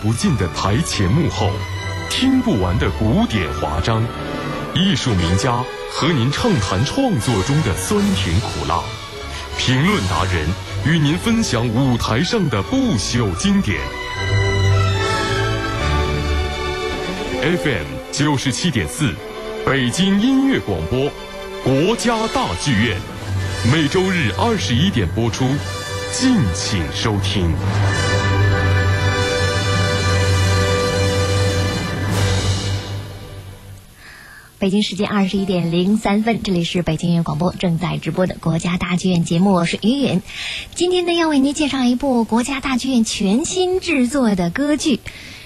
不尽的台前幕后，听不完的古典华章，艺术名家和您畅谈创作中的酸甜苦辣，评论达人与您分享舞台上的不朽经典。FM 九十七点四，北京音乐广播，国家大剧院，每周日二十一点播出，敬请收听。北京时间二十一点零三分，这里是北京音乐广播正在直播的国家大剧院节目，我是于允。今天呢，要为您介绍一部国家大剧院全新制作的歌剧。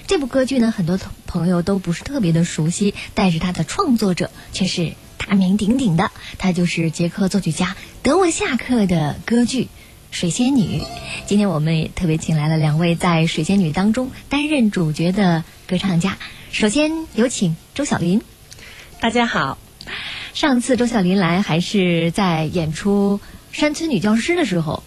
这部歌剧呢，很多朋友都不是特别的熟悉，但是它的创作者却是大名鼎鼎的，他就是捷克作曲家德沃夏克的歌剧《水仙女》。今天我们也特别请来了两位在《水仙女》当中担任主角的歌唱家。首先有请周晓云。大家好，上次周小林来还是在演出《山村女教师》的时候，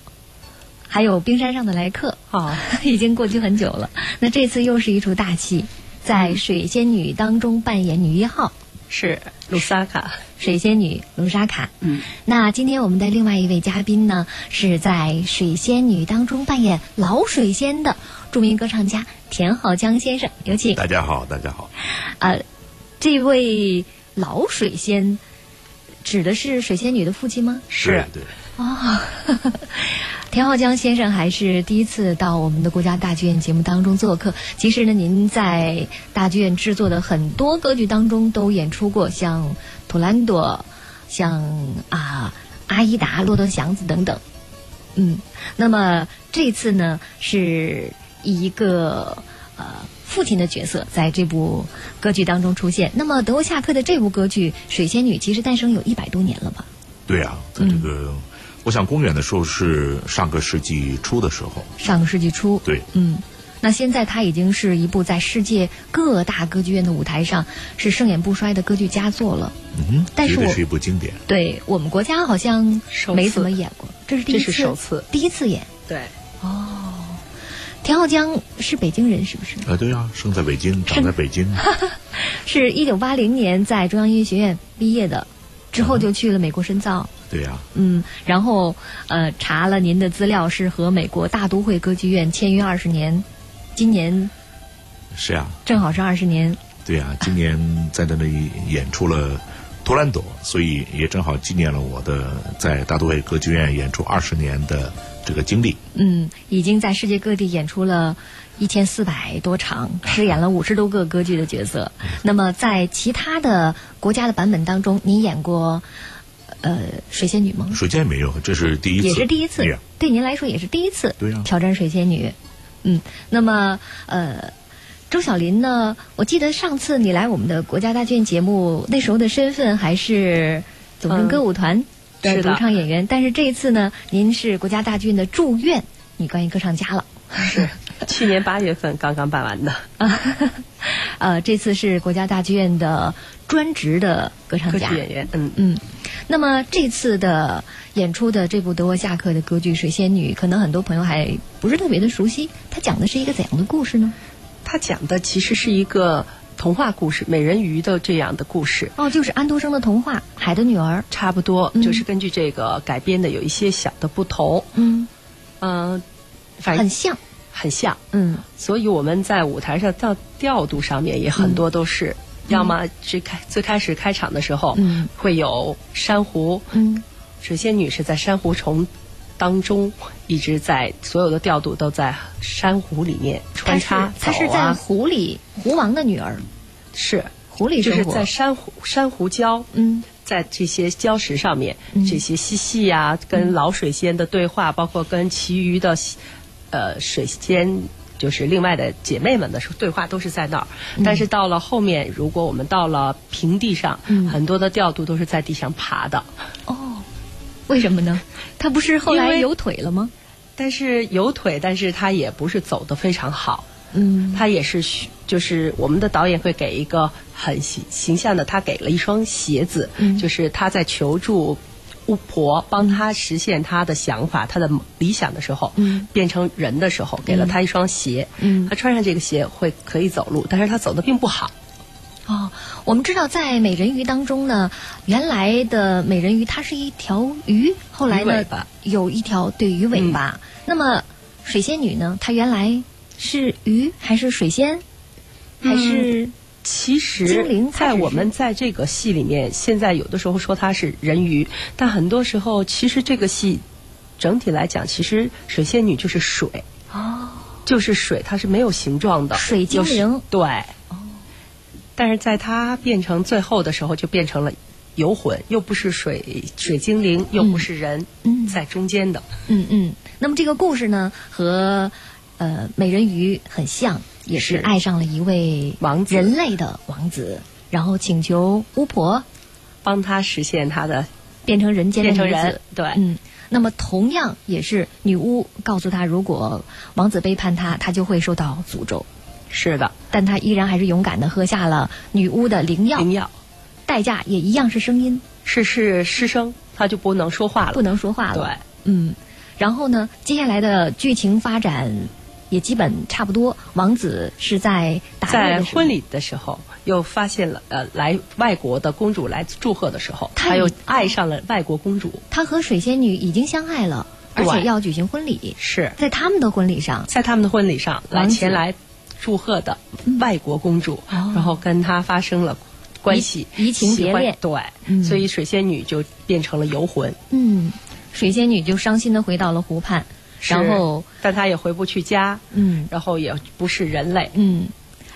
还有《冰山上的来客》哦，已经过去很久了。那这次又是一出大戏，在《水仙女》当中扮演女一号，是卢莎卡，水仙女卢莎卡。嗯，那今天我们的另外一位嘉宾呢，是在《水仙女》当中扮演老水仙的著名歌唱家田浩江先生，有请。大家好，大家好。呃，这位。老水仙指的是水仙女的父亲吗？是，对。哦，田浩江先生还是第一次到我们的国家大剧院节目当中做客。其实呢，您在大剧院制作的很多歌剧当中都演出过，像《图兰朵》、像啊《阿依达》、《骆驼祥子》等等。嗯，那么这次呢，是一个呃。父亲的角色在这部歌剧当中出现。那么德沃夏克的这部歌剧《水仙女》其实诞生有一百多年了吧？对啊，在这个，我想公元的时候是上个世纪初的时候。上个世纪初。对。嗯，那现在它已经是一部在世界各大歌剧院的舞台上是盛演不衰的歌剧佳作了。嗯，但是我是一部经典。对我们国家好像没怎么演过，这是第一次，首次，第一次演。对。哦。田浩江是北京人，是不是？啊，对呀，生在北京，长在北京。是一九八零年在中央音乐学院毕业的，之后就去了美国深造。对呀。嗯，然后呃查了您的资料，是和美国大都会歌剧院签约二十年，今年是呀，正好是二十年。对呀，今年在那里演出了《图兰朵》，所以也正好纪念了我的在大都会歌剧院演出二十年的。这个经历，嗯，已经在世界各地演出了一千四百多场，饰演了五十多个歌剧的角色。那么，在其他的国家的版本当中，您演过呃水仙女吗？水仙没有，这是第一次，也是第一次，对您来说也是第一次，对呀，挑战水仙女。嗯，那么呃，周小林呢？我记得上次你来我们的国家大剧院节目，那时候的身份还是总政歌舞团。是独唱演员，但是这一次呢，您是国家大剧院的驻院女高音歌唱家了。是，去年八月份刚刚办完的。啊 呃，这次是国家大剧院的专职的歌唱家演员。嗯嗯。那么这次的演出的这部德沃夏克的歌剧《水仙女》，可能很多朋友还不是特别的熟悉。它讲的是一个怎样的故事呢？它讲的其实是一个。童话故事《美人鱼》的这样的故事。哦，就是安徒生的童话《海的女儿》，差不多就是根据这个改编的，有一些小的不同。嗯。嗯，很像，很像。嗯，所以我们在舞台上调调度上面也很多都是，要么最开最开始开场的时候，嗯，会有珊瑚，嗯，水仙女是在珊瑚丛。当中一直在所有的调度都在珊瑚里面穿插，她是在湖里湖王的女儿，是湖里就是在珊瑚珊瑚礁，嗯，在这些礁石上面，这些嬉戏呀，跟老水仙的对话，包括跟其余的呃水仙，就是另外的姐妹们的对话，都是在那儿。但是到了后面，如果我们到了平地上，很多的调度都是在地上爬的。哦。为什么呢？他不是后来有腿了吗？但是有腿，但是他也不是走的非常好。嗯，他也是，就是我们的导演会给一个很形形象的，他给了一双鞋子，就是他在求助巫婆帮他实现他的想法、他的理想的时候，嗯。变成人的时候，给了他一双鞋，嗯。他穿上这个鞋会可以走路，但是他走的并不好，哦，我们知道在美人鱼当中呢，原来的美人鱼它是一条鱼，后来呢有一条对鱼尾巴。那么水仙女呢，她原来是鱼还是水仙，还是、其实精灵，在我们在这个戏里面，现在有的时候说它是人鱼，但很多时候其实这个戏整体来讲，其实水仙女就是水，哦，就是水，它是没有形状的。水精灵。有对。但是在它变成最后的时候，就变成了游魂，又不是水水精灵，又不是人，嗯在中间的。嗯嗯。那么这个故事呢，和呃美人鱼很像，也是是爱上了一位王子人类的王子，然后请求巫婆帮他实现他的变成人间的女子变成人，对，嗯，那么同样也是女巫告诉他，如果王子背叛他，他就会受到诅咒。是的，但他依然还是勇敢的喝下了女巫的灵药，灵药。代价也一样是声音，是是失声，他就不能说话了，不能说话了。对，嗯，然后呢，接下来的剧情发展也基本差不多。王子是在打在婚礼的时候，又发现了呃，来外国的公主来祝贺的时候，他他又爱上了外国公主。他和水仙女已经相爱了，而且要举行婚礼。是。在他们的婚礼上，在他们的婚礼上来前来祝贺的外国公主，哦。然后跟她发生了关系，移移情别恋。对，嗯。所以水仙女就变成了游魂，嗯，水仙女就伤心的回到了湖畔，然后但她也回不去家，嗯。然后也不是人类，嗯，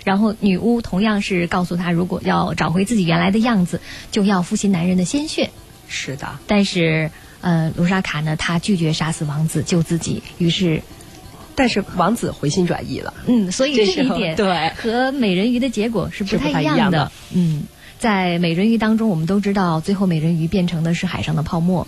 然后女巫同样是告诉她，如果要找回自己原来的样子，就要复习男人的鲜血。是的，但是，呃，卢莎卡呢，她拒绝杀死王子救自己，于是，但是王子回心转意了，嗯，所以这一点对。和美人鱼的结果是不太一样的。嗯，在美人鱼当中，我们都知道，最后美人鱼变成的是海上的泡沫。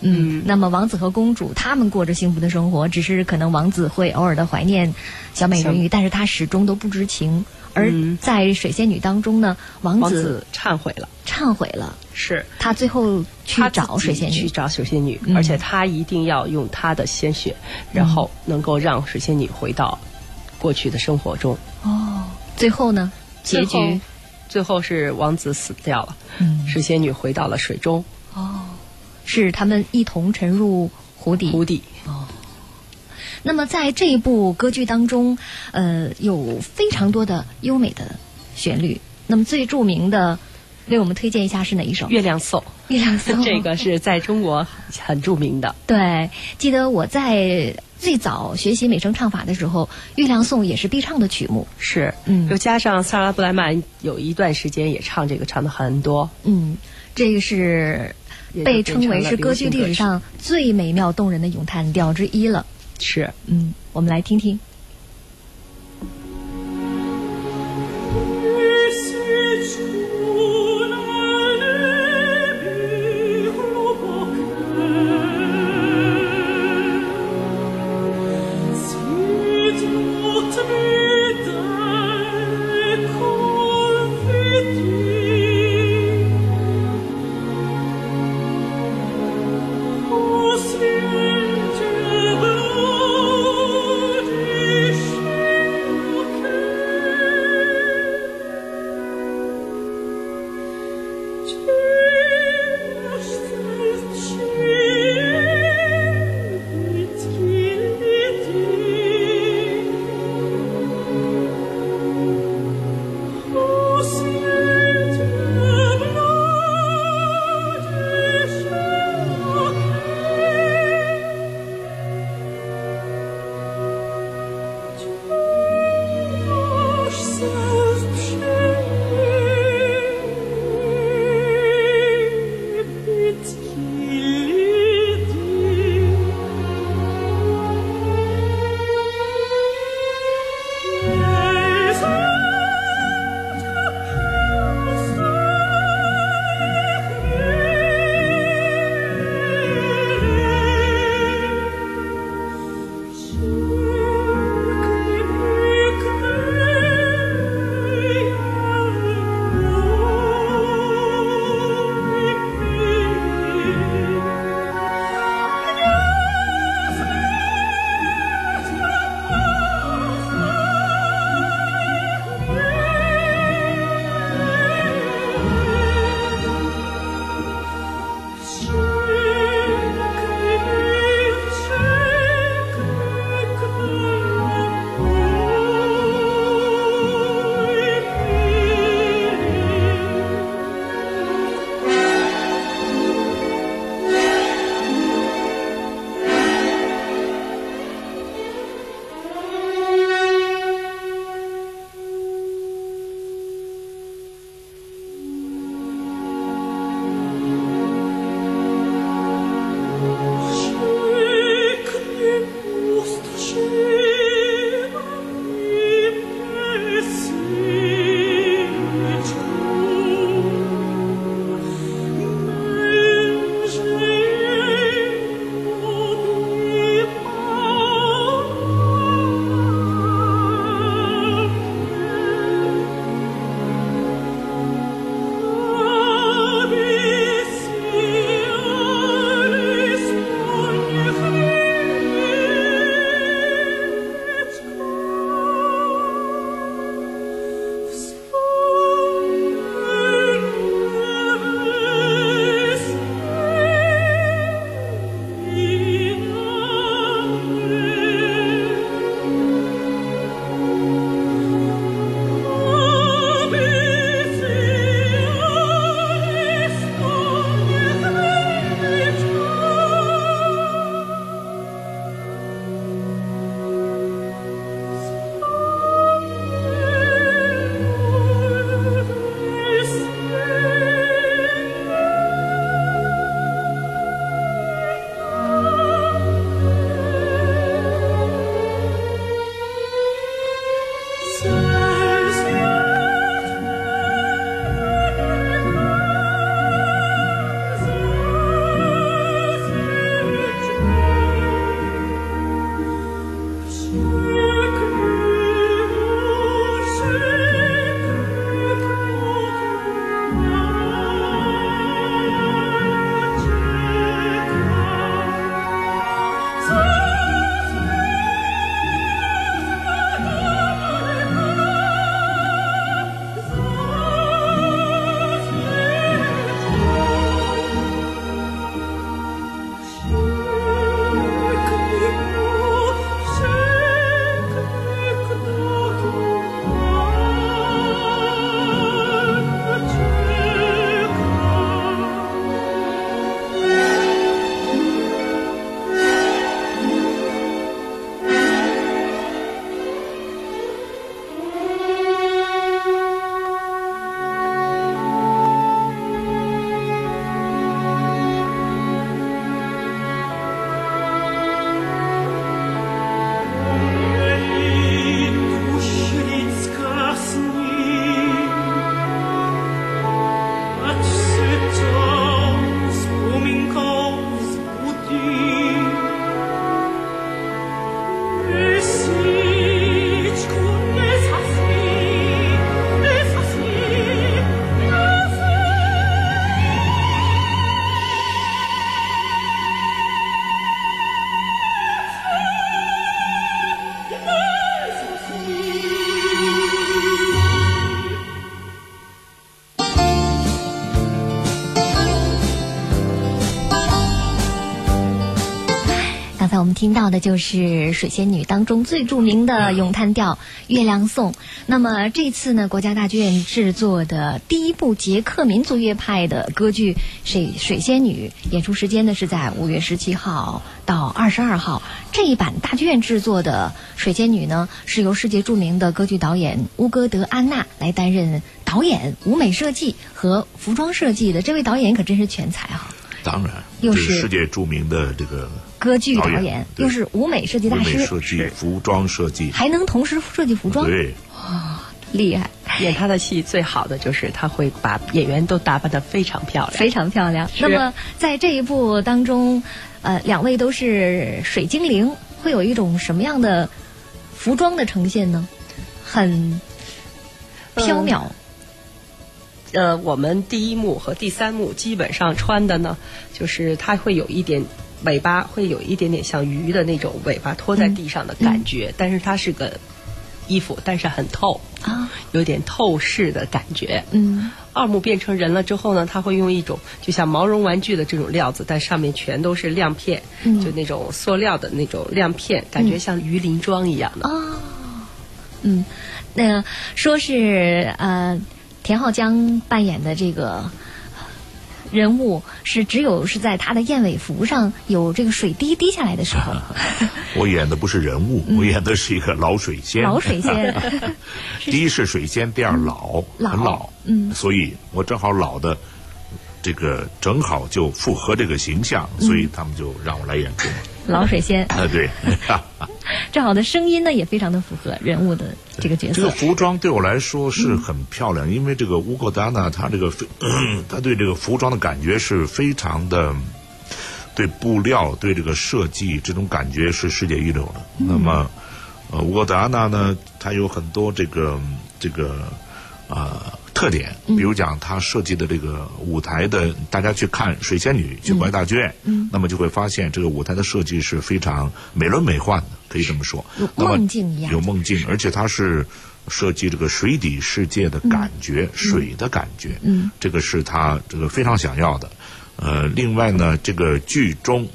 嗯，那么王子和公主他们过着幸福的生活，只是可能王子会偶尔的怀念小美人鱼，但是他始终都不知情。而嗯。在水仙女当中呢，王子忏悔了，忏悔了，是他最后去找水仙女。去找水仙女，嗯而且他一定要用他的鲜血，然后能够让水仙女回到过去的生活中。哦，最后呢，结局，最后是王子死掉了，嗯，水仙女回到了水中哦，是他们一同沉入湖底。湖底。哦那么在这一部歌剧当中，呃，有非常多的优美的旋律。那么最著名的，为我们推荐一下是哪一首？月亮颂，月亮颂。这个是在中国 很著名的。对，记得我在最早学习美声唱法的时候，《月亮颂》也是必唱的曲目。是，嗯又加上萨拉布莱曼有一段时间也唱这个，唱的很多，嗯，这个是被称为是歌剧历史上最美妙动人的咏叹调之一了。是。嗯，我们来听听。我们听到的就是《水仙女》当中最著名的咏叹调《月亮颂》。那么这次呢，国家大剧院制作的第一部捷克民族乐派的歌剧《水水仙女》，演出时间呢是在五月十七号到二十二号。这一版大剧院制作的《水仙女》呢，是由世界著名的歌剧导演乌戈德·安娜来担任导演、舞美设计和服装设计的。这位导演可真是全才哈！当然，又是世界著名的这个歌剧导导演又是舞美设计大师，设计、服装设计，还能同时设计服装，对，哇厉害，演他的戏最好的就是他会把演员都打扮的非常漂亮。非常漂亮。那么在这一部当中，呃，两位都是水精灵，会有一种什么样的服装的呈现呢？很飘渺，呃，我们第一幕和第三幕基本上穿的呢，就是它会有一点尾巴，会有一点点像鱼的那种尾巴拖在地上的感觉，但是它是个衣服，但是很透啊，有点透视的感觉。嗯二幕变成人了之后呢，他会用一种就像毛绒玩具的这种料子，但上面全都是亮片，嗯就那种塑料的那种亮片，感觉像鱼鳞装一样的。哦，嗯，那说是呃，田浩江扮演的这个。人物是只有是在他的燕尾服上有这个水滴滴下来的时候，我演的不是人物，我演的是一个老水仙。嗯老水仙。第一是水仙，第二老，老。很老，嗯。所以我正好老的，这个正好就符合这个形象，所以他们就让我来演出。老水仙，啊，对，正好的声音呢也非常的符合人物的这个角色。这个服装对我来说是很漂亮，因为这个乌戈达纳他这个非，她对这个服装的感觉是非常的，对布料、对这个设计这种感觉是世界一流的。那么，呃，乌戈达纳呢，他有很多这个这个啊、特点，比如讲他设计的这个舞台的，大家去看《水仙女》去国家大剧院，嗯，那么就会发现这个舞台的设计是非常美轮美奂的，可以这么说。有梦境一样有梦境，而且它是设计这个水底世界的感觉，水的感觉，嗯，这个是他这个非常想要的。呃，另外呢，这个剧中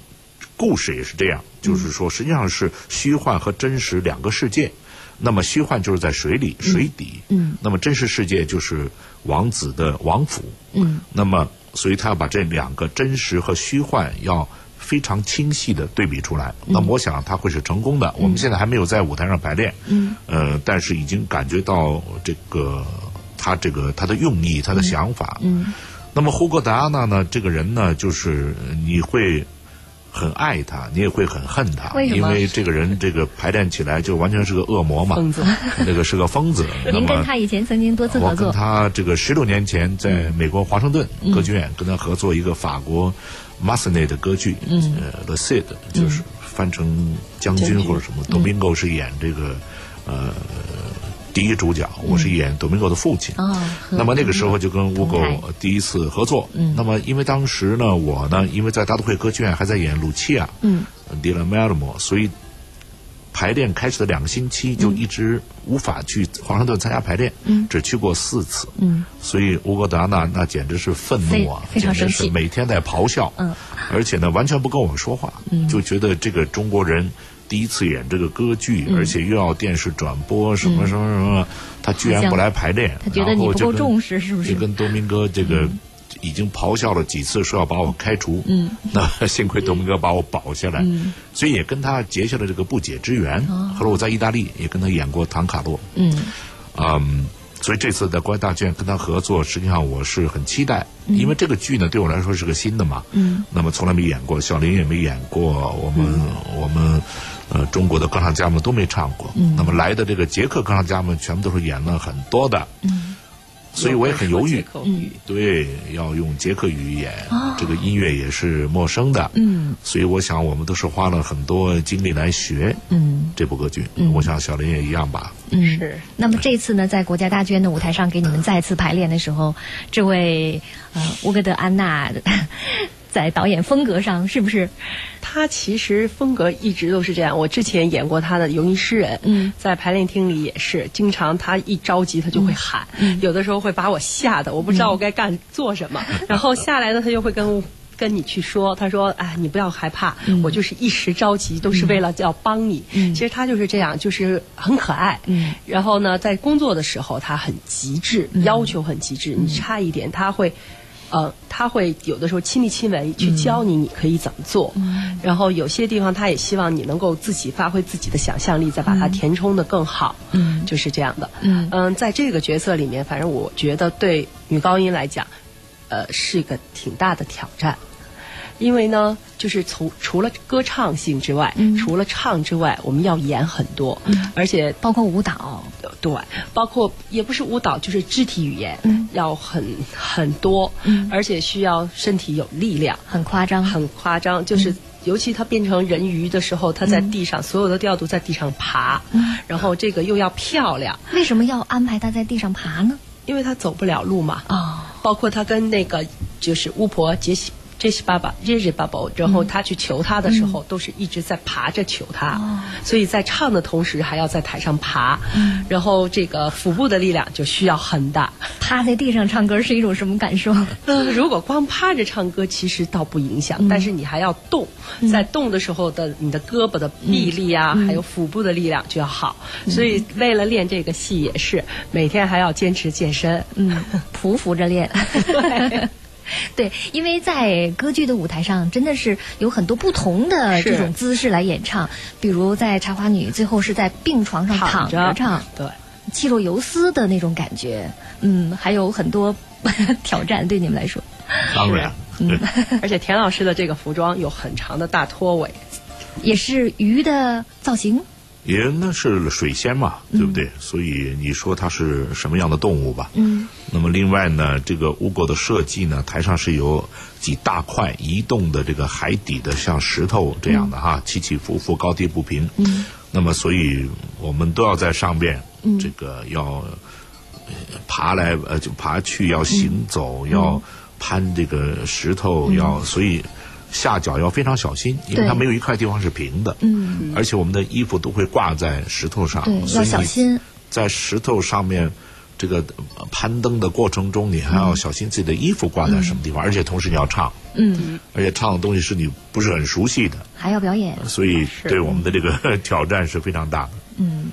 故事也是这样，就是说实际上是虚幻和真实两个世界。那么虚幻就是在水里、水底，嗯，那么真实世界就是王子的王府，嗯，那么所以他要把这两个真实和虚幻要非常清晰的对比出来。那么我想他会是成功的。我们现在还没有在舞台上排练，嗯，呃，但是已经感觉到这个他这个他的用意、他的想法，嗯。那么胡格达纳呢，这个人呢，就是你会很爱他，你也会很恨他，为因为这个人这个排练起来就完全是个恶魔嘛，疯子，那个是个疯子。那您跟他以前曾经多次合作。我跟作，他这个十六年前在美国华盛顿歌剧院跟他合作一个法国 Massenet 的歌剧，嗯。呃，The Cid 就是翻成将军将军。或者什么。Domingo 是演这个呃第一主角，我是演 Domingo 的父亲。那么那个时候就跟乌狗第一次合作。那么因为当时呢，我呢因为在大都会歌剧院还在演鲁契亚，嗯，迪拉梅尔莫，所以排练开始的两个星期就一直无法去华盛顿参加排练，嗯。只去过四次，嗯，所以乌戈达娜那简直是愤怒啊，简直是每天在咆哮，嗯，而且呢完全不跟我说话，嗯。就觉得这个中国人。第一次演这个歌剧，嗯而且又要电视转播，什么什么什么，他居然不来排练，他觉得你不然后就跟够重视，是不是就？跟多明哥这个已经咆哮了几次，说要把我开除。嗯，那幸亏多明哥把我保下来。嗯，所以也跟他结下了这个不解之缘。哦后来我在意大利也跟他演过《唐卡洛》。嗯嗯，所以这次在国家大剧院跟他合作，实际上我是很期待，因为这个剧呢对我来说是个新的嘛。嗯，那么从来没演过，小林也没演过，我们、我们呃中国的歌唱家们都没唱过。嗯那么来的这个捷克歌唱家们全部都是演了很多的。嗯，所以我也很犹豫嗯。对，要用捷克语演，哦这个音乐也是陌生的。嗯所以我想我们都是花了很多精力来学嗯这部歌剧。嗯我想小林也一样吧。嗯，是。那么这次呢，在国家大剧院的舞台上给你们再次排练的时候，这位呃乌格德安娜在导演风格上是不是？他其实风格一直都是这样。我之前演过他的《游吟诗人》，嗯在排练厅里也是，经常他一着急他就会喊，有的时候会把我吓得我不知道我该干做什么，然后下来呢他就会跟跟你去说，他说：“哎，你不要害怕，嗯我就是一时着急，都是为了要帮你。嗯其实他就是这样，就是很可爱。嗯然后呢，在工作的时候，他很极致，要求很极致，你差一点他会。呃，他会有的时候亲力亲为去教你，你可以怎么做。然后有些地方他也希望你能够自己发挥自己的想象力，再把它填充的更好。嗯就是这样的。嗯在这个角色里面，反正我觉得对女高音来讲，呃，是一个挺大的挑战。因为呢，就是从除了歌唱性之外，嗯。除了唱之外，我们要演很多，而且包括舞蹈，对，包括也不是舞蹈，就是肢体语言，嗯。要很很多，嗯。而且需要身体有力量，很夸张，很夸张，就是。尤其它变成人鱼的时候，它在地上、所有的调度在地上爬，然后这个又要漂亮，为什么要安排他在地上爬呢？因为它走不了路嘛。哦，包括他跟那个就是巫婆杰西杰西爸爸杰西爸爸，然后他去求他的时候，都是一直在爬着求他，哦。所以在唱的同时还要在台上爬，然后这个腹部的力量就需要很大。趴在地上唱歌是一种什么感受？呃，如果光趴着唱歌，其实倒不影响，但是你还要动，在动的时候的你的胳膊的臂力啊，还有腹部的力量就要好。所以为了练这个戏，也是每天还要坚持健身。嗯，匍匐着练。对 对，因为在歌剧的舞台上，真的是有很多不同的这种姿势来演唱，比如在《茶花女》最后是在病床上躺躺着唱，对。气若游丝的那种感觉，嗯，还有很多 挑战对你们来说。当然，嗯，而且田老师的这个服装有很长的大拖尾，也是鱼的造型，也那是水仙嘛，对不对？所以你说它是什么样的动物吧？嗯。那么另外呢，这个乌狗的设计呢，台上是有几大块移动的这个海底的像石头这样的哈，起起伏伏，高低不平。嗯。那么所以我们都要在上边，这个要呃爬来呃就爬去，要行走，要攀这个石头，要所以。下脚要非常小心，因为它没有一块地方是平的。嗯，而且我们的衣服都会挂在石头上，对，要小心。在石头上面这个呃攀登的过程中，你还要小心自己的衣服挂在什么地方，而且同时你要唱，嗯，而且唱的东西是你不是很熟悉的，还要表演。所以对我们的这个 挑战是非常大的。嗯，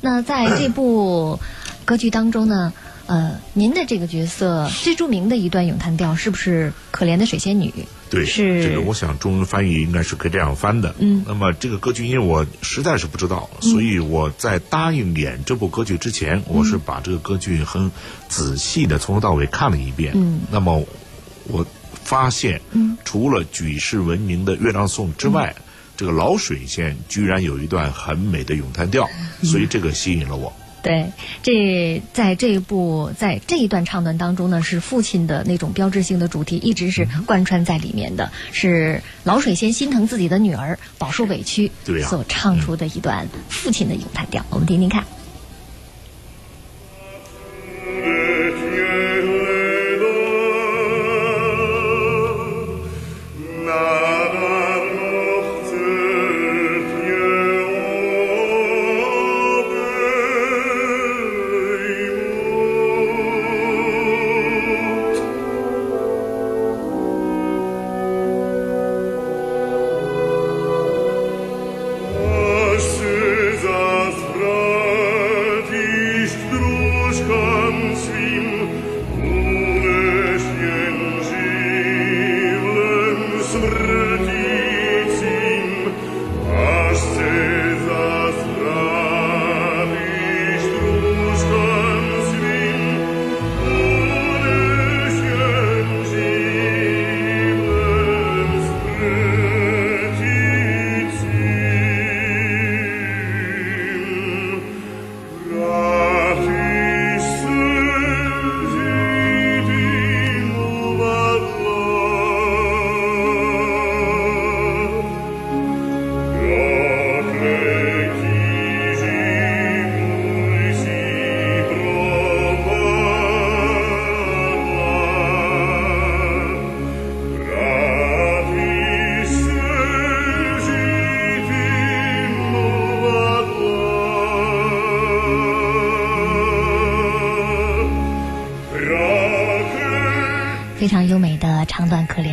那在这部 歌剧当中呢，呃，您的这个角色最著名的一段咏叹调是不是可怜的水仙女？对，是这个，我想中文翻译应该是可以这样翻的。嗯那么这个歌剧因为我实在是不知道，所以我在答应演这部歌剧之前，我是把这个歌剧很仔细的从头到尾看了一遍。嗯那么我发现，嗯除了举世闻名的《月亮颂》之外，这个老水仙居然有一段很美的咏叹调，嗯所以这个吸引了我。对，这在这一部在这一段唱段当中呢，是父亲的那种标志性的主题，一直是贯穿在里面的，是老水仙心疼自己的女儿饱受委屈对呀所唱出的一段父亲的咏叹调，我们听听看。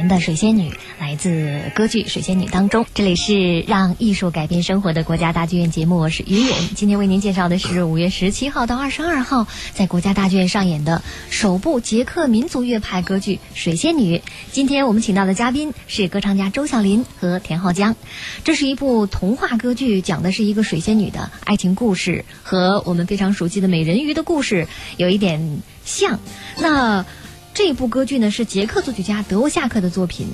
的水仙女，来自歌剧《水仙女》当中。这里是让艺术改变生活的国家大剧院节目，我是于允。今天为您介绍的是五月十七号到二十二号在国家大剧院上演的首部捷克民族乐派歌剧《水仙女》。今天我们请到的嘉宾是歌唱家周晓林和田浩江。这是一部童话歌剧，讲的是一个水仙女的爱情故事，和我们非常熟悉的美人鱼的故事有一点像。那这部歌剧呢是捷克作曲家德沃夏克的作品，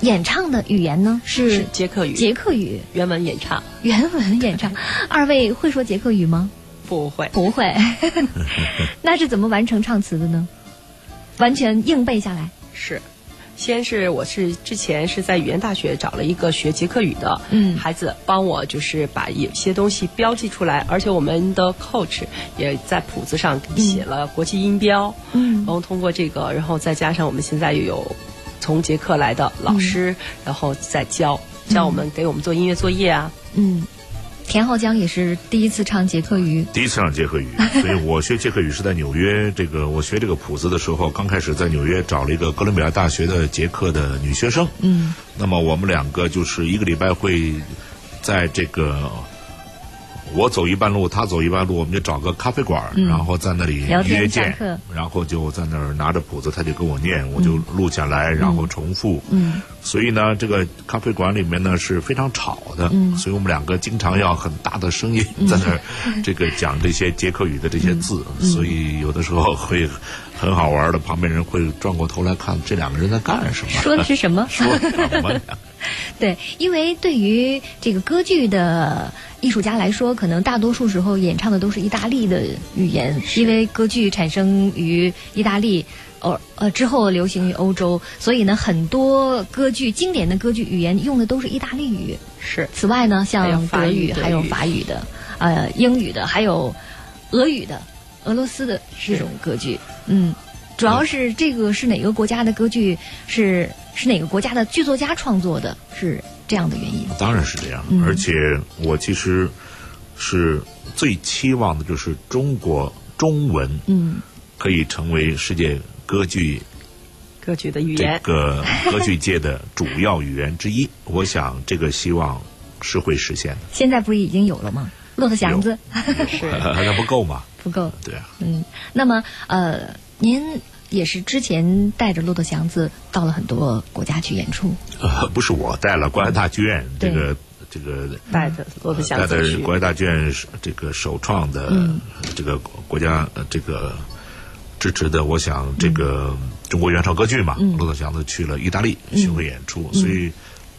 演唱的语言呢是是捷克语捷克语原文演唱原文演唱。二位会说捷克语吗？不会，不会。那是怎么完成唱词的呢？完全硬背下来。是。先是我是之前是在语言大学找了一个学捷克语的嗯。孩子，帮我就是把有些东西标记出来，而且我们的 coach 也在谱子上写了国际音标，嗯。然后通过这个，然后再加上我们现在又有从捷克来的老师，然后再教教我们给我们做音乐作业啊，嗯，田浩江也是第一次唱捷克语。第一次唱捷克语，所以我学捷克语是在纽约。这个我学这个谱子的时候，刚开始在纽约找了一个哥伦比亚大学的捷克的女学生。嗯那么我们两个就是一个礼拜会在这个我走一半路，他走一半路，我们就找个咖啡馆，然后在那里约见，然后就在那儿拿着谱子，他就跟我念，我就录下来，然后重复。嗯。所以呢，这个咖啡馆里面呢是非常吵的，嗯。所以我们两个经常要很大的声音在那儿这个讲这些捷克语的这些字，嗯。所以有的时候会很好玩的，旁边人会转过头来看这两个人在干什么，说的是什么？说什么呀？对，因为对于这个歌剧的艺术家来说，可能大多数时候演唱的都是意大利的语言，因为歌剧产生于意大利。呃呃，之后流行于欧洲，所以呢，很多歌剧经典的歌剧语言用的都是意大利语。是此外呢，像德语还有法语的，呃，英语的，还有俄语的，俄罗斯的这种歌剧。嗯，主要是这个是哪个国家的歌剧？是是哪个国家的剧作家创作的？是这样的原因。当然是这样，嗯而且我其实是最期望的就是中国中文嗯可以成为世界歌剧歌剧的语言这。个歌剧界的主要语言之一。我想这个希望是会实现的，现在不是已经有了吗？骆驼祥子是那 不够吗？不够。对啊，嗯，那么呃，您也是之前带着骆驼祥子到了很多国家去演出。呃，不是我带了国家大剧院这个这个带着骆驼祥子带的国家大剧院这个首创的嗯这个国家呃这个支持的，我想这个中国原创歌剧嘛，嗯骆驼祥子去了意大利巡回演出，所以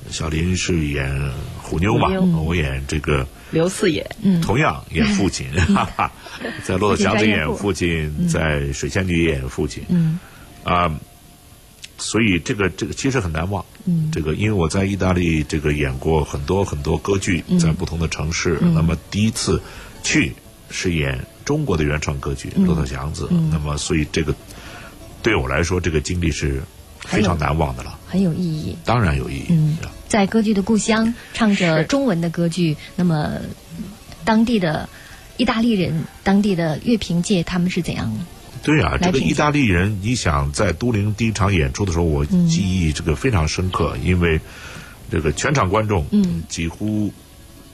小林是演虎妞嘛，我演这个。刘四爷，嗯。同样演父亲，哈哈，在骆驼祥子演父亲，在水仙女演父亲，嗯。啊，所以这个这个其实很难忘。嗯。这个因为我在意大利这个演过很多很多歌剧，嗯。在不同的城市，那么第一次去是演中国的原创歌剧嗯《骆驼祥子》，那么所以这个对我来说，这个经历是非常难忘的了，很有意义。当然有意义。嗯在歌剧的故乡唱着中文的歌剧，那么当地的意大利人、当地的乐评界他们是怎样？对啊，这个意大利人，你想在都灵第一场演出的时候，我嗯记忆这个非常深刻，因为这个全场观众，嗯，几乎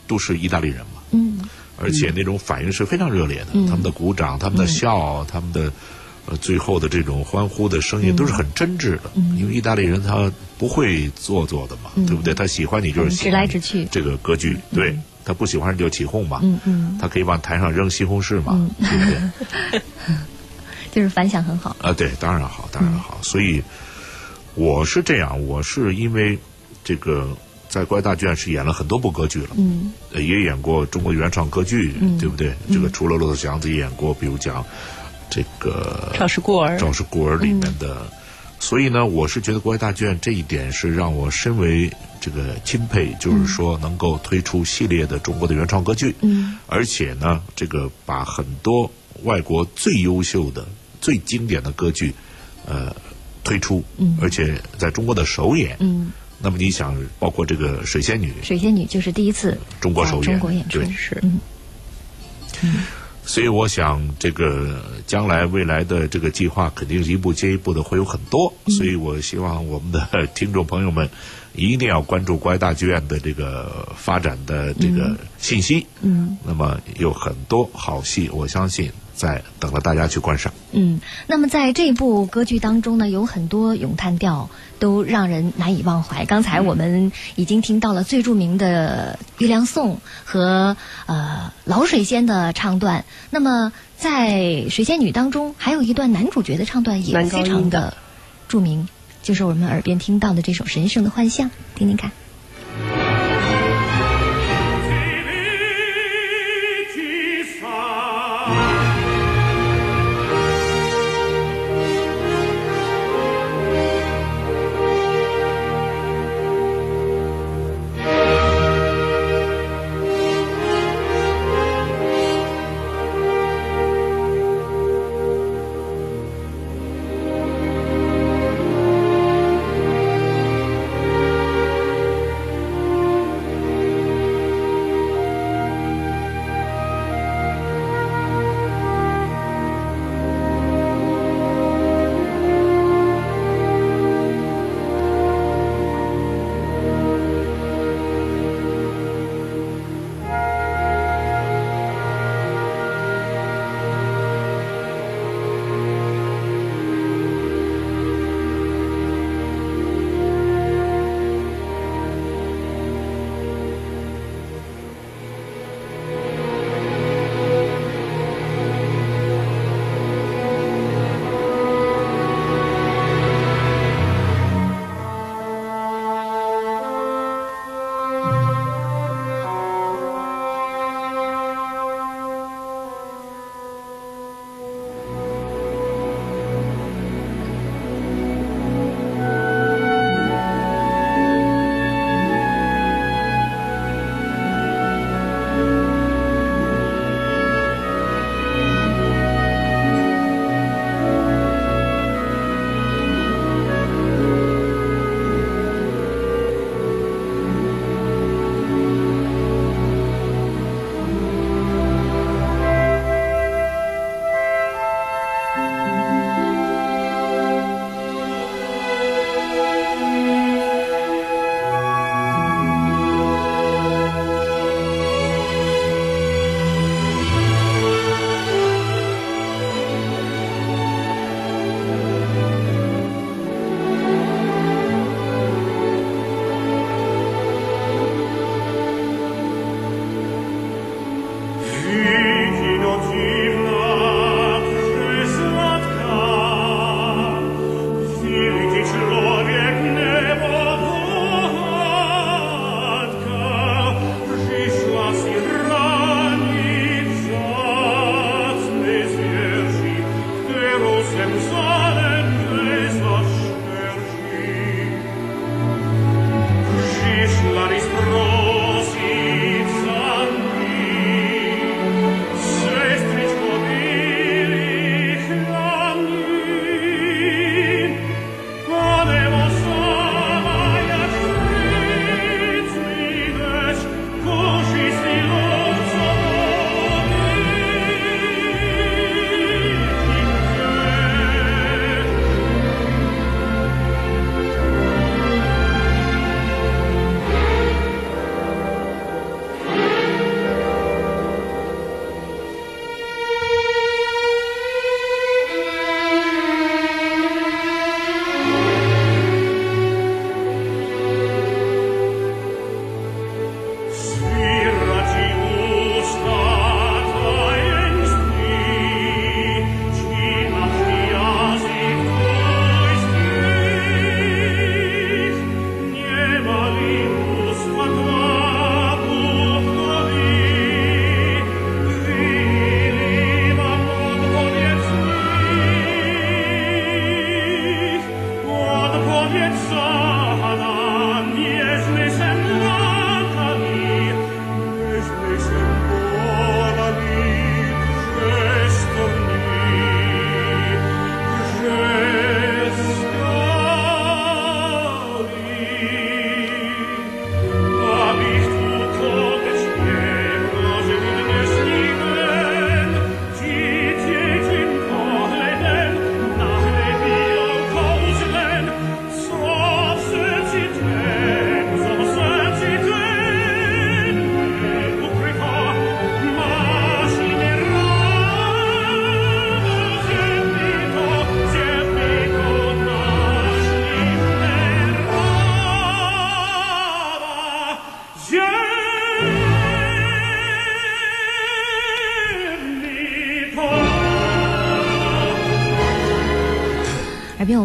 都是意大利人嘛，嗯。而且那种反应是非常热烈的，他们的鼓掌、他们的笑、他们的呃最后的这种欢呼的声音都是很真挚的，嗯因为意大利人他不会做作的嘛，对不对？他喜欢你就是喜欢直来直去这个歌剧，对他不喜欢你就起哄嘛，嗯嗯，他可以往台上扔西红柿嘛，对不对？就是反响很好。啊，对，当然好，当然好。所以我是这样，我是因为这个在国家大剧院是演了很多部歌剧了，嗯呃也演过中国原创歌剧，对不对？这个除了《骆驼祥子》也演过，比如讲这个赵氏孤儿《赵氏孤儿》里面的。所以呢，我是觉得国外大剧院这一点是让我深为这个钦佩，就是说能够推出系列的中国的原创歌剧，嗯而且呢，这个把很多外国最优秀的、最经典的歌剧，呃，推出，嗯而且在中国的首演。嗯，那么你想，包括这个《水仙女》，水仙女就是第一次中国首演，中国演出对，是嗯所以我想，这个将来未来的这个计划肯定一步接一步的会有很多，所以我希望我们的听众朋友们一定要关注国爱大剧院的这个发展的这个信息。嗯，那么有很多好戏，我相信在等着大家去观赏。嗯，那么在这部歌剧当中呢，有很多咏叹调都让人难以忘怀。刚才我们已经听到了最著名的《月亮颂》和呃老水仙的唱段。那么在《水仙女》当中，还有一段男主角的唱段也非常的著名，就是我们耳边听到的这首《神圣的幻象》，听听看。《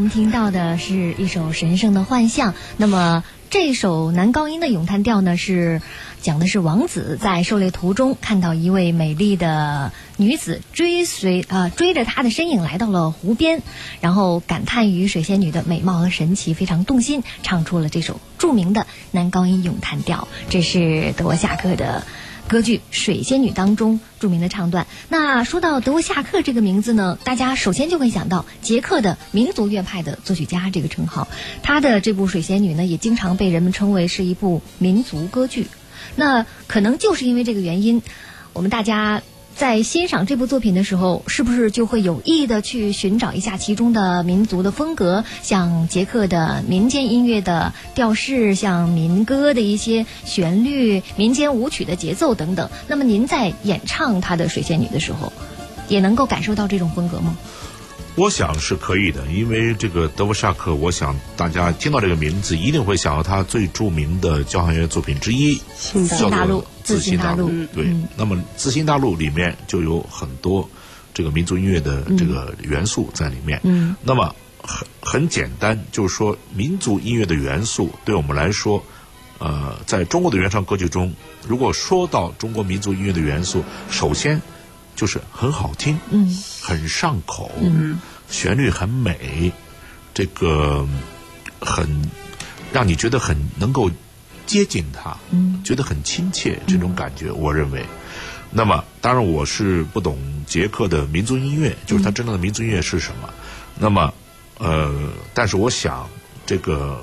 们听到的是一首神圣的幻象。那么这首男高音的咏叹调呢，是讲的是王子在狩猎途中看到一位美丽的女子追随呃追着他的身影来到了湖边，然后感叹于水仙女的美貌和神奇，非常动心，唱出了这首著名的男高音咏叹调。这是德沃夏克的。歌剧《水仙女》当中著名的唱段。那说到德沃夏克这个名字呢，大家首先就会想到捷克的民族乐派的作曲家这个称号。他的这部《水仙女》呢，也经常被人们称为是一部民族歌剧。那可能就是因为这个原因，我们大家。在欣赏这部作品的时候，是不是就会有意的去寻找一下其中的民族的风格，像捷克的民间音乐的调式，像民歌的一些旋律、民间舞曲的节奏等等？那么您在演唱他的《水仙女》的时候，也能够感受到这种风格吗？我想是可以的，因为这个德沃夏克，我想大家听到这个名字，一定会想到他最著名的交响乐作品之一，新大陆，自新大陆。对，那么自新大陆里面就有很多这个民族音乐的这个元素在里面。嗯，那么很很简单，就是说民族音乐的元素对我们来说，呃，在中国的原创歌曲中，如果说到中国民族音乐的元素，首先。就是很好听，嗯，很上口，嗯，旋律很美，这个很让你觉得很能够接近他，嗯，觉得很亲切，这种感觉，我认为。那么，当然我是不懂捷克的民族音乐，就是他真正的民族音乐是什么。那么，呃，但是我想，这个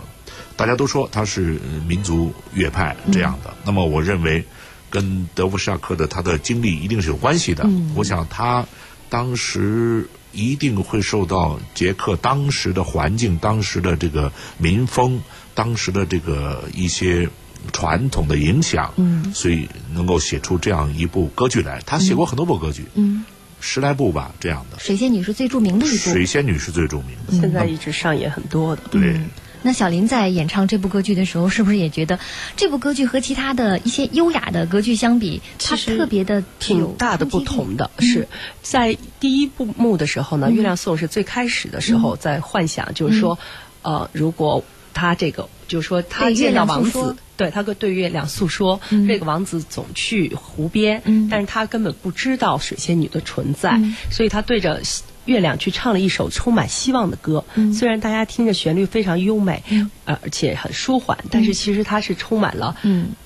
大家都说他是民族乐派这样的。那么，我认为。跟德弗夏克的他的经历一定是有关系的。我想他当时一定会受到捷克当时的环境、当时的这个民风、当时的这个一些传统的影响，嗯所以能够写出这样一部歌剧来。他写过很多部歌剧，嗯十来部吧，这样的。水仙女是最著名的一部。水仙女是最著名的，现在一直上演很多的。对。那小林在演唱这部歌剧的时候，是不是也觉得这部歌剧和其他的一些优雅的歌剧相比，它特别的挺大的不同的？是在第一部幕的时候呢，《月亮颂》是最开始的时候在幻想，就是说，呃，如果他这个，就是说他见到王子，对他对月亮诉说，这个王子总去湖边，但是他根本不知道水仙女的存在，所以他对着。月亮去唱了一首充满希望的歌，虽然大家听着旋律非常优美，而且很舒缓，但是其实它是充满了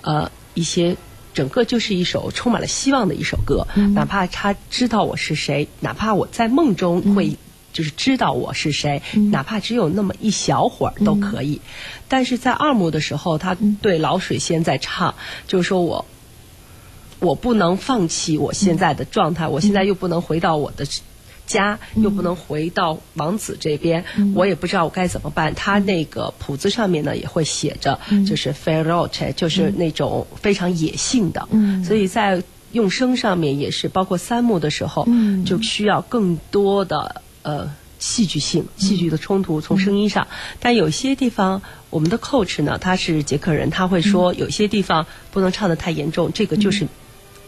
呃一些，整个就是一首充满了希望的一首歌。哪怕他知道我是谁，哪怕我在梦中会就是知道我是谁，哪怕只有那么一小会儿都可以。但是在二幕的时候，他对老水仙在唱，就是说我我不能放弃我现在的状态，我现在又不能回到我的。家又不能回到王子这边，我也不知道我该怎么办。他那个谱子上面呢也会写着，就是 feroce，就是那种非常野性的。所以在用声上面也是，包括三幕的时候，就需要更多的呃戏剧性、戏剧的冲突从声音上。但有些地方，我们的 coach 呢，他是捷克人，他会说有些地方不能唱的太严重，这个就是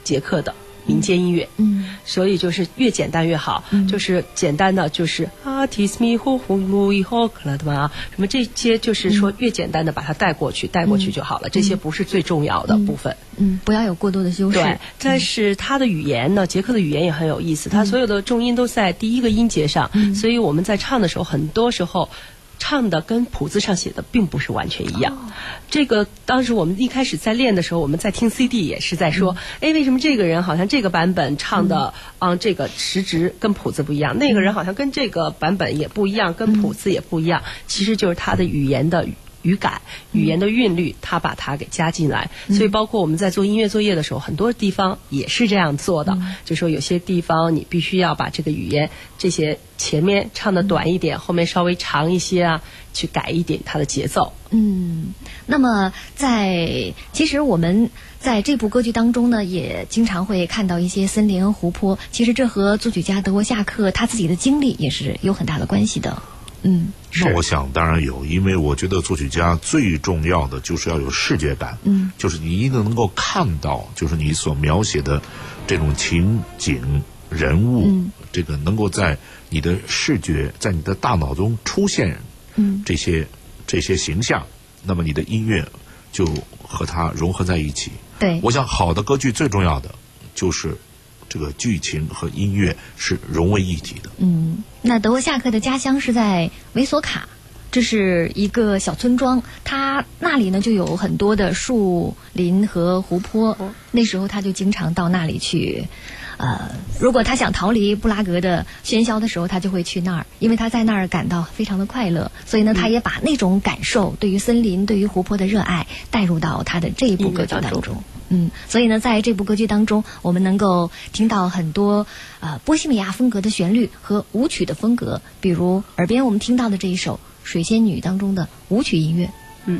捷克的。民间音乐，嗯，所以就是越简单越好，就是简单的就是啊，tis me who who 以后可能的嘛，什么这些就是说越简单的把它带过去，带过去就好了，这些不是最重要的部分，嗯，不要有过多的修饰。对，但是它的语言呢，捷克的语言也很有意思，它所有的重音都在第一个音节上，所以我们在唱的时候，很多时候。唱的跟谱子上写的并不是完全一样。这个当时我们一开始在练的时候，我们在听 CD 也是在说，哎，为什么这个人好像这个版本唱的，嗯，这个时值跟谱子不一样？那个人好像跟这个版本也不一样，跟谱子也不一样。其实就是他的语言的。语感、语言的韵律，他把它给加进来，所以包括我们在做音乐作业的时候，很多地方也是这样做的。就说有些地方你必须要把这个语言这些前面唱的短一点，后面稍微长一些啊，去改一点它的节奏。嗯，那么在其实我们在这部歌剧当中呢，也经常会看到一些森林、湖泊。其实这和作曲家德沃夏克他自己的经历也是有很大的关系的。嗯。那我想当然有，因为我觉得作曲家最重要的就是要有视觉感，嗯，就是你一定能够看到，就是你所描写的这种情景、人物，嗯。这个能够在你的视觉，在你的大脑中出现嗯。这些这些形象，那么你的音乐就和它融合在一起。对，我想好的歌剧最重要的就是这个剧情和音乐是融为一体的。嗯，那德沃夏克的家乡是在维索卡，这是一个小村庄，他那里呢就有很多的树林和湖泊。那时候他就经常到那里去。呃，如果他想逃离布拉格的喧嚣的时候，他就会去那儿，因为他在那儿感到非常的快乐。所以呢，他也把那种感受，对于森林、对于湖泊的热爱，带入到他的这一部歌剧当中。嗯，所以呢，在这部歌剧当中，我们能够听到很多呃波西米亚风格的旋律和舞曲的风格，比如耳边我们听到的这一首《水仙女》当中的舞曲音乐。嗯。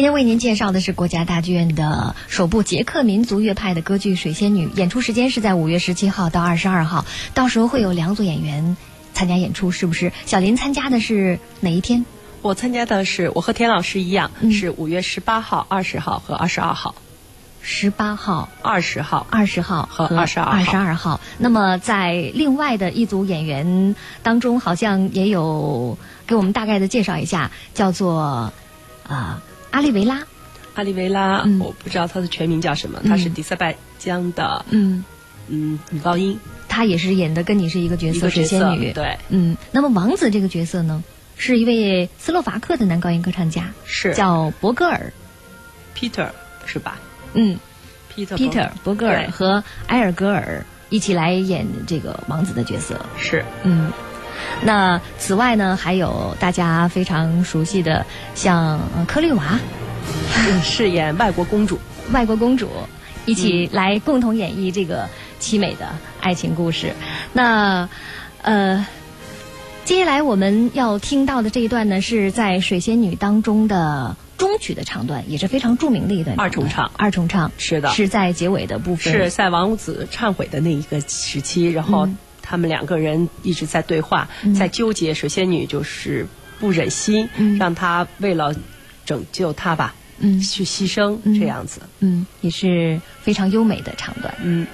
今天为您介绍的是国家大剧院的首部捷克民族乐派的歌剧《水仙女》，演出时间是在五月十七号到二十二号，到时候会有两组演员参加演出，是不是？小林参加的是哪一天？我参加的是，我和田老师一样，嗯是五月十八号、二十号和二十二号。十八号、二十号，二十号和二十二二十二号。那么在另外的一组演员当中，好像也有给我们大概的介绍一下，叫做啊、阿利维拉。阿利维拉，嗯。我不知道他的全名叫什么，嗯。她是迪塞拜疆的嗯，嗯女高音，她也是演的跟你是一个角色，水一个角色仙女。对，嗯，那么王子这个角色呢，是一位斯洛伐克的男高音歌唱家，是。叫博格尔。Peter 是吧？嗯？Peter，Peter 博格尔对。和埃尔格尔一起来演这个王子的角色。是。嗯，那此外呢，还有大家非常熟悉的，像呃科利娃、饰演外国公主，外国公主，一起来共同演绎这个凄美的爱情故事。那呃，接下来我们要听到的这一段呢，是在《水仙女》当中的中曲的唱段，也是非常著名的一段二重唱。二重唱。是的。是在结尾的部分。是在王子忏悔的那一个时期，然后嗯他们两个人一直在对话，嗯在纠结。水仙女就是不忍心嗯让他为了拯救他吧，嗯去牺牲嗯这样子。嗯，也是非常优美的唱段。嗯，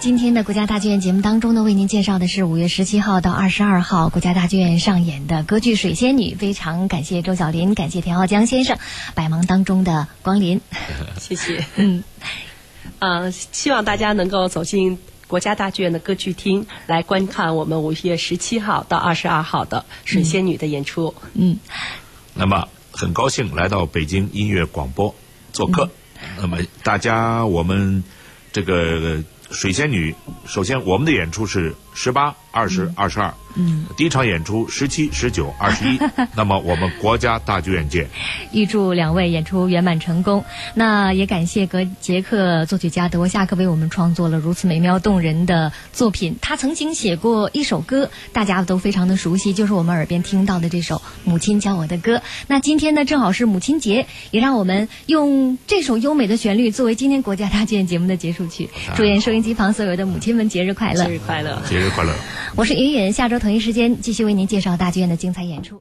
今天的国家大剧院节目当中呢，为您介绍的是五月十七号到二十二号国家大剧院上演的歌剧《水仙女》。非常感谢周小林，感谢田浩江先生百忙当中的光临。谢谢。嗯，呃，希望大家能够走进国家大剧院的歌剧厅，来观看我们五月十七号到二十二号的《水仙女》的演出。嗯，那么很高兴来到北京音乐广播做客。那么大家，我们这个水仙女，首先我们的演出是十八、二十、二十二。嗯，第一场演出十七、十九、二十一。那么我们国家大剧院见。预祝两位演出圆满成功。那也感谢格杰克作曲家德沃夏克为我们创作了如此美妙动人的作品。他曾经写过一首歌，大家都非常的熟悉，就是我们耳边听到的这首《母亲教我的歌》。那今天呢，正好是母亲节，也让我们用这首优美的旋律作为今天国家大剧院节目的结束曲。祝愿收音机旁所有的母亲们节日快乐！节日快乐！节节日快乐！我是云云，下周同一时间继续为您介绍大剧院的精彩演出。